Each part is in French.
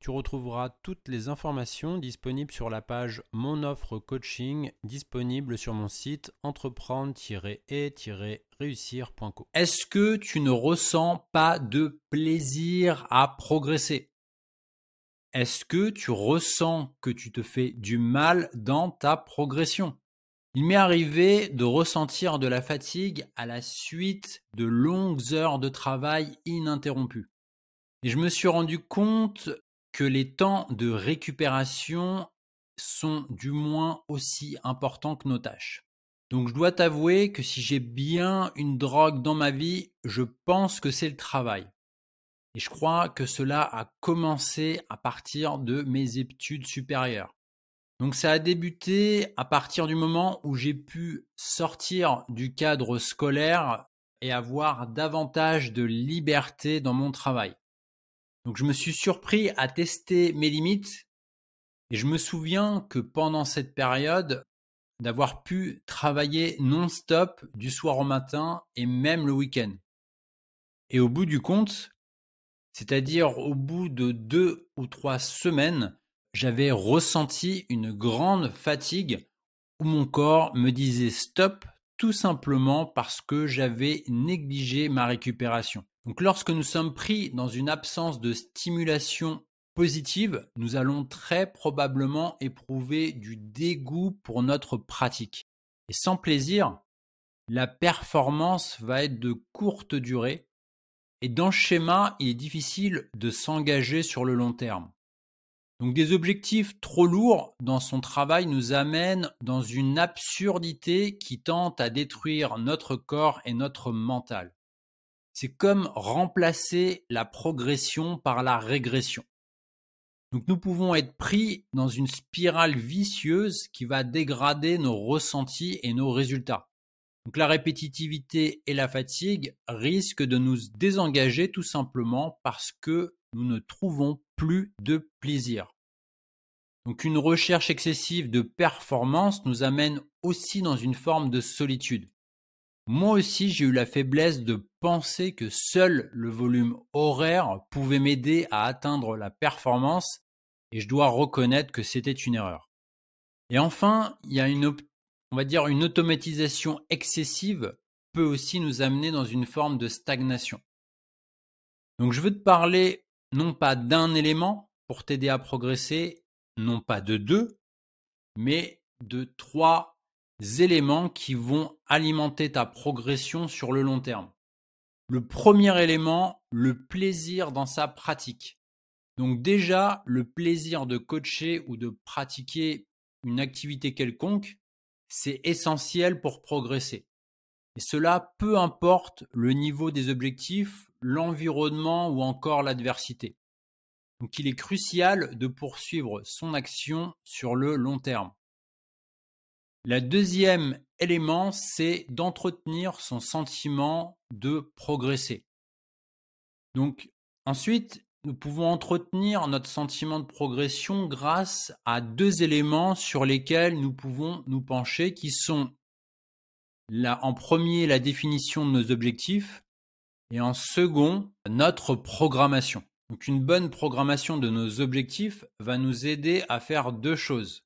Tu retrouveras toutes les informations disponibles sur la page Mon offre coaching disponible sur mon site entreprendre-et-réussir.co. Est-ce que tu ne ressens pas de plaisir à progresser? Est-ce que tu ressens que tu te fais du mal dans ta progression? Il m'est arrivé de ressentir de la fatigue à la suite de longues heures de travail ininterrompues. Et je me suis rendu compte que les temps de récupération sont du moins aussi importants que nos tâches. Donc je dois t'avouer que si j'ai bien une drogue dans ma vie, je pense que c'est le travail. Et je crois que cela a commencé à partir de mes études supérieures. Donc ça a débuté à partir du moment où j'ai pu sortir du cadre scolaire et avoir davantage de liberté dans mon travail. Donc je me suis surpris à tester mes limites et je me souviens que pendant cette période, d'avoir pu travailler non-stop du soir au matin et même le week-end. Et au bout du compte, c'est-à-dire au bout de deux ou trois semaines, j'avais ressenti une grande fatigue où mon corps me disait stop tout simplement parce que j'avais négligé ma récupération. Donc lorsque nous sommes pris dans une absence de stimulation positive, nous allons très probablement éprouver du dégoût pour notre pratique. Et sans plaisir, la performance va être de courte durée et dans ce schéma, il est difficile de s'engager sur le long terme. Donc des objectifs trop lourds dans son travail nous amènent dans une absurdité qui tente à détruire notre corps et notre mental. C'est comme remplacer la progression par la régression. Donc nous pouvons être pris dans une spirale vicieuse qui va dégrader nos ressentis et nos résultats. Donc la répétitivité et la fatigue risquent de nous désengager tout simplement parce que nous ne trouvons plus de plaisir. Donc une recherche excessive de performance nous amène aussi dans une forme de solitude. Moi aussi, j'ai eu la faiblesse de penser que seul le volume horaire pouvait m'aider à atteindre la performance et je dois reconnaître que c'était une erreur. Et enfin, il y a une, on va dire, une automatisation excessive peut aussi nous amener dans une forme de stagnation. Donc je veux te parler non pas d'un élément pour t'aider à progresser, non pas de deux, mais de trois éléments qui vont alimenter ta progression sur le long terme. Le premier élément, le plaisir dans sa pratique. Donc déjà, le plaisir de coacher ou de pratiquer une activité quelconque, c'est essentiel pour progresser. Et cela peu importe le niveau des objectifs, l'environnement ou encore l'adversité. Donc il est crucial de poursuivre son action sur le long terme. Le deuxième élément, c'est d'entretenir son sentiment de progresser. Donc ensuite, nous pouvons entretenir notre sentiment de progression grâce à deux éléments sur lesquels nous pouvons nous pencher, qui sont en premier la définition de nos objectifs et en second notre programmation. Donc une bonne programmation de nos objectifs va nous aider à faire deux choses.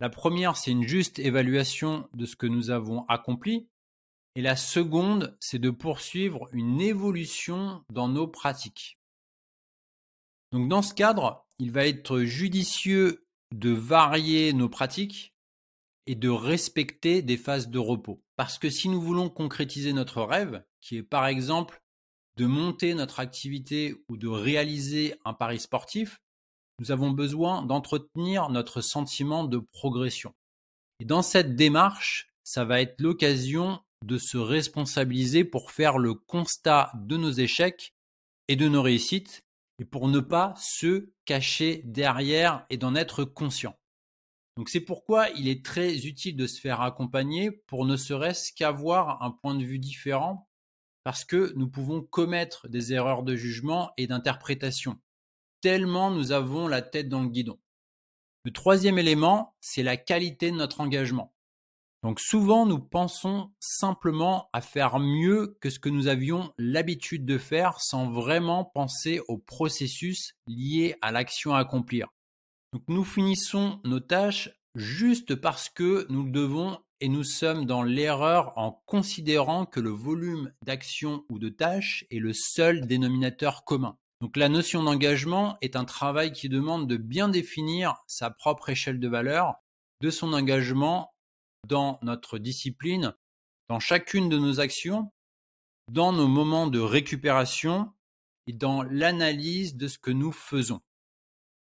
La première, c'est une juste évaluation de ce que nous avons accompli. Et la seconde, c'est de poursuivre une évolution dans nos pratiques. Donc dans ce cadre, il va être judicieux de varier nos pratiques et de respecter des phases de repos. Parce que si nous voulons concrétiser notre rêve, qui est par exemple de monter notre activité ou de réaliser un pari sportif, nous avons besoin d'entretenir notre sentiment de progression. Et dans cette démarche, ça va être l'occasion de se responsabiliser pour faire le constat de nos échecs et de nos réussites et pour ne pas se cacher derrière et d'en être conscient. Donc c'est pourquoi il est très utile de se faire accompagner pour ne serait-ce qu'avoir un point de vue différent parce que nous pouvons commettre des erreurs de jugement et d'interprétation, tellement nous avons la tête dans le guidon. Le troisième élément, c'est la qualité de notre engagement. Donc souvent, nous pensons simplement à faire mieux que ce que nous avions l'habitude de faire sans vraiment penser au processus lié à l'action à accomplir. Nous finissons nos tâches juste parce que nous le devons et nous sommes dans l'erreur en considérant que le volume d'actions ou de tâches est le seul dénominateur commun. Donc la notion d'engagement est un travail qui demande de bien définir sa propre échelle de valeur de son engagement dans notre discipline, dans chacune de nos actions, dans nos moments de récupération et dans l'analyse de ce que nous faisons.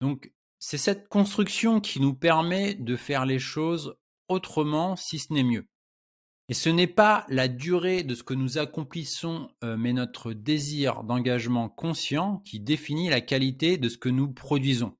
Donc c'est cette construction qui nous permet de faire les choses autrement si ce n'est mieux. Et ce n'est pas la durée de ce que nous accomplissons, euh, mais notre désir d'engagement conscient qui définit la qualité de ce que nous produisons.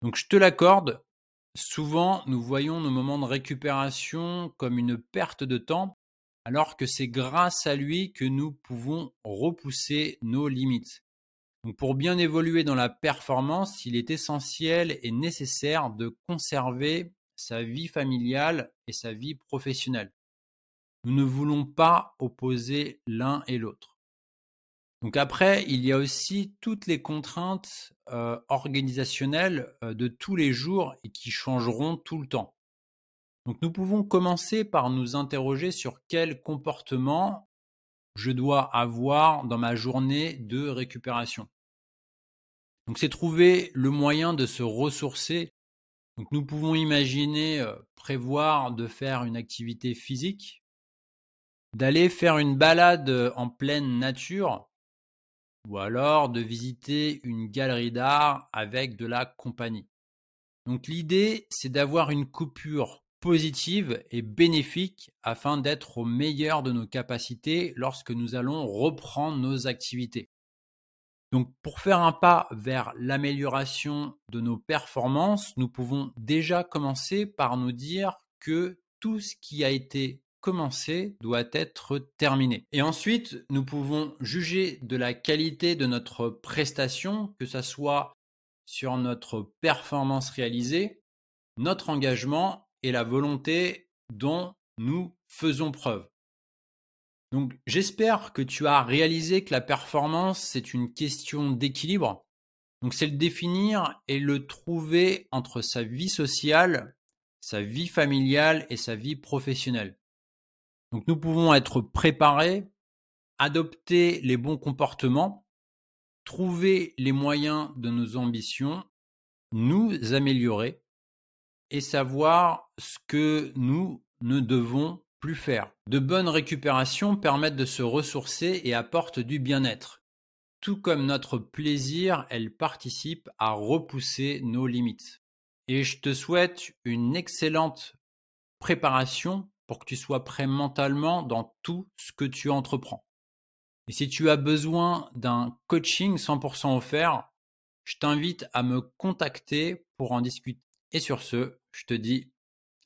Donc je te l'accorde, souvent nous voyons nos moments de récupération comme une perte de temps, alors que c'est grâce à lui que nous pouvons repousser nos limites. Donc pour bien évoluer dans la performance, il est essentiel et nécessaire de conserver sa vie familiale et sa vie professionnelle. Nous ne voulons pas opposer l'un et l'autre. Donc après, il y a aussi toutes les contraintes euh, organisationnelles euh, de tous les jours et qui changeront tout le temps. Donc nous pouvons commencer par nous interroger sur quel comportement je dois avoir dans ma journée de récupération. Donc c'est trouver le moyen de se ressourcer nous pouvons imaginer prévoir de faire une activité physique, d'aller faire une balade en pleine nature, ou alors de visiter une galerie d'art avec de la compagnie. Donc l'idée, c'est d'avoir une coupure positive et bénéfique afin d'être au meilleur de nos capacités lorsque nous allons reprendre nos activités. Donc pour faire un pas vers l'amélioration de nos performances, nous pouvons déjà commencer par nous dire que tout ce qui a été commencé doit être terminé. Et ensuite, nous pouvons juger de la qualité de notre prestation, que ce soit sur notre performance réalisée, notre engagement et la volonté dont nous faisons preuve. Donc j'espère que tu as réalisé que la performance, c'est une question d'équilibre. Donc c'est le définir et le trouver entre sa vie sociale, sa vie familiale et sa vie professionnelle. Donc nous pouvons être préparés, adopter les bons comportements, trouver les moyens de nos ambitions, nous améliorer et savoir ce que nous ne devons faire. De bonnes récupérations permettent de se ressourcer et apportent du bien-être. Tout comme notre plaisir, elles participent à repousser nos limites. Et je te souhaite une excellente préparation pour que tu sois prêt mentalement dans tout ce que tu entreprends. Et si tu as besoin d'un coaching 100% offert, je t'invite à me contacter pour en discuter. Et sur ce, je te dis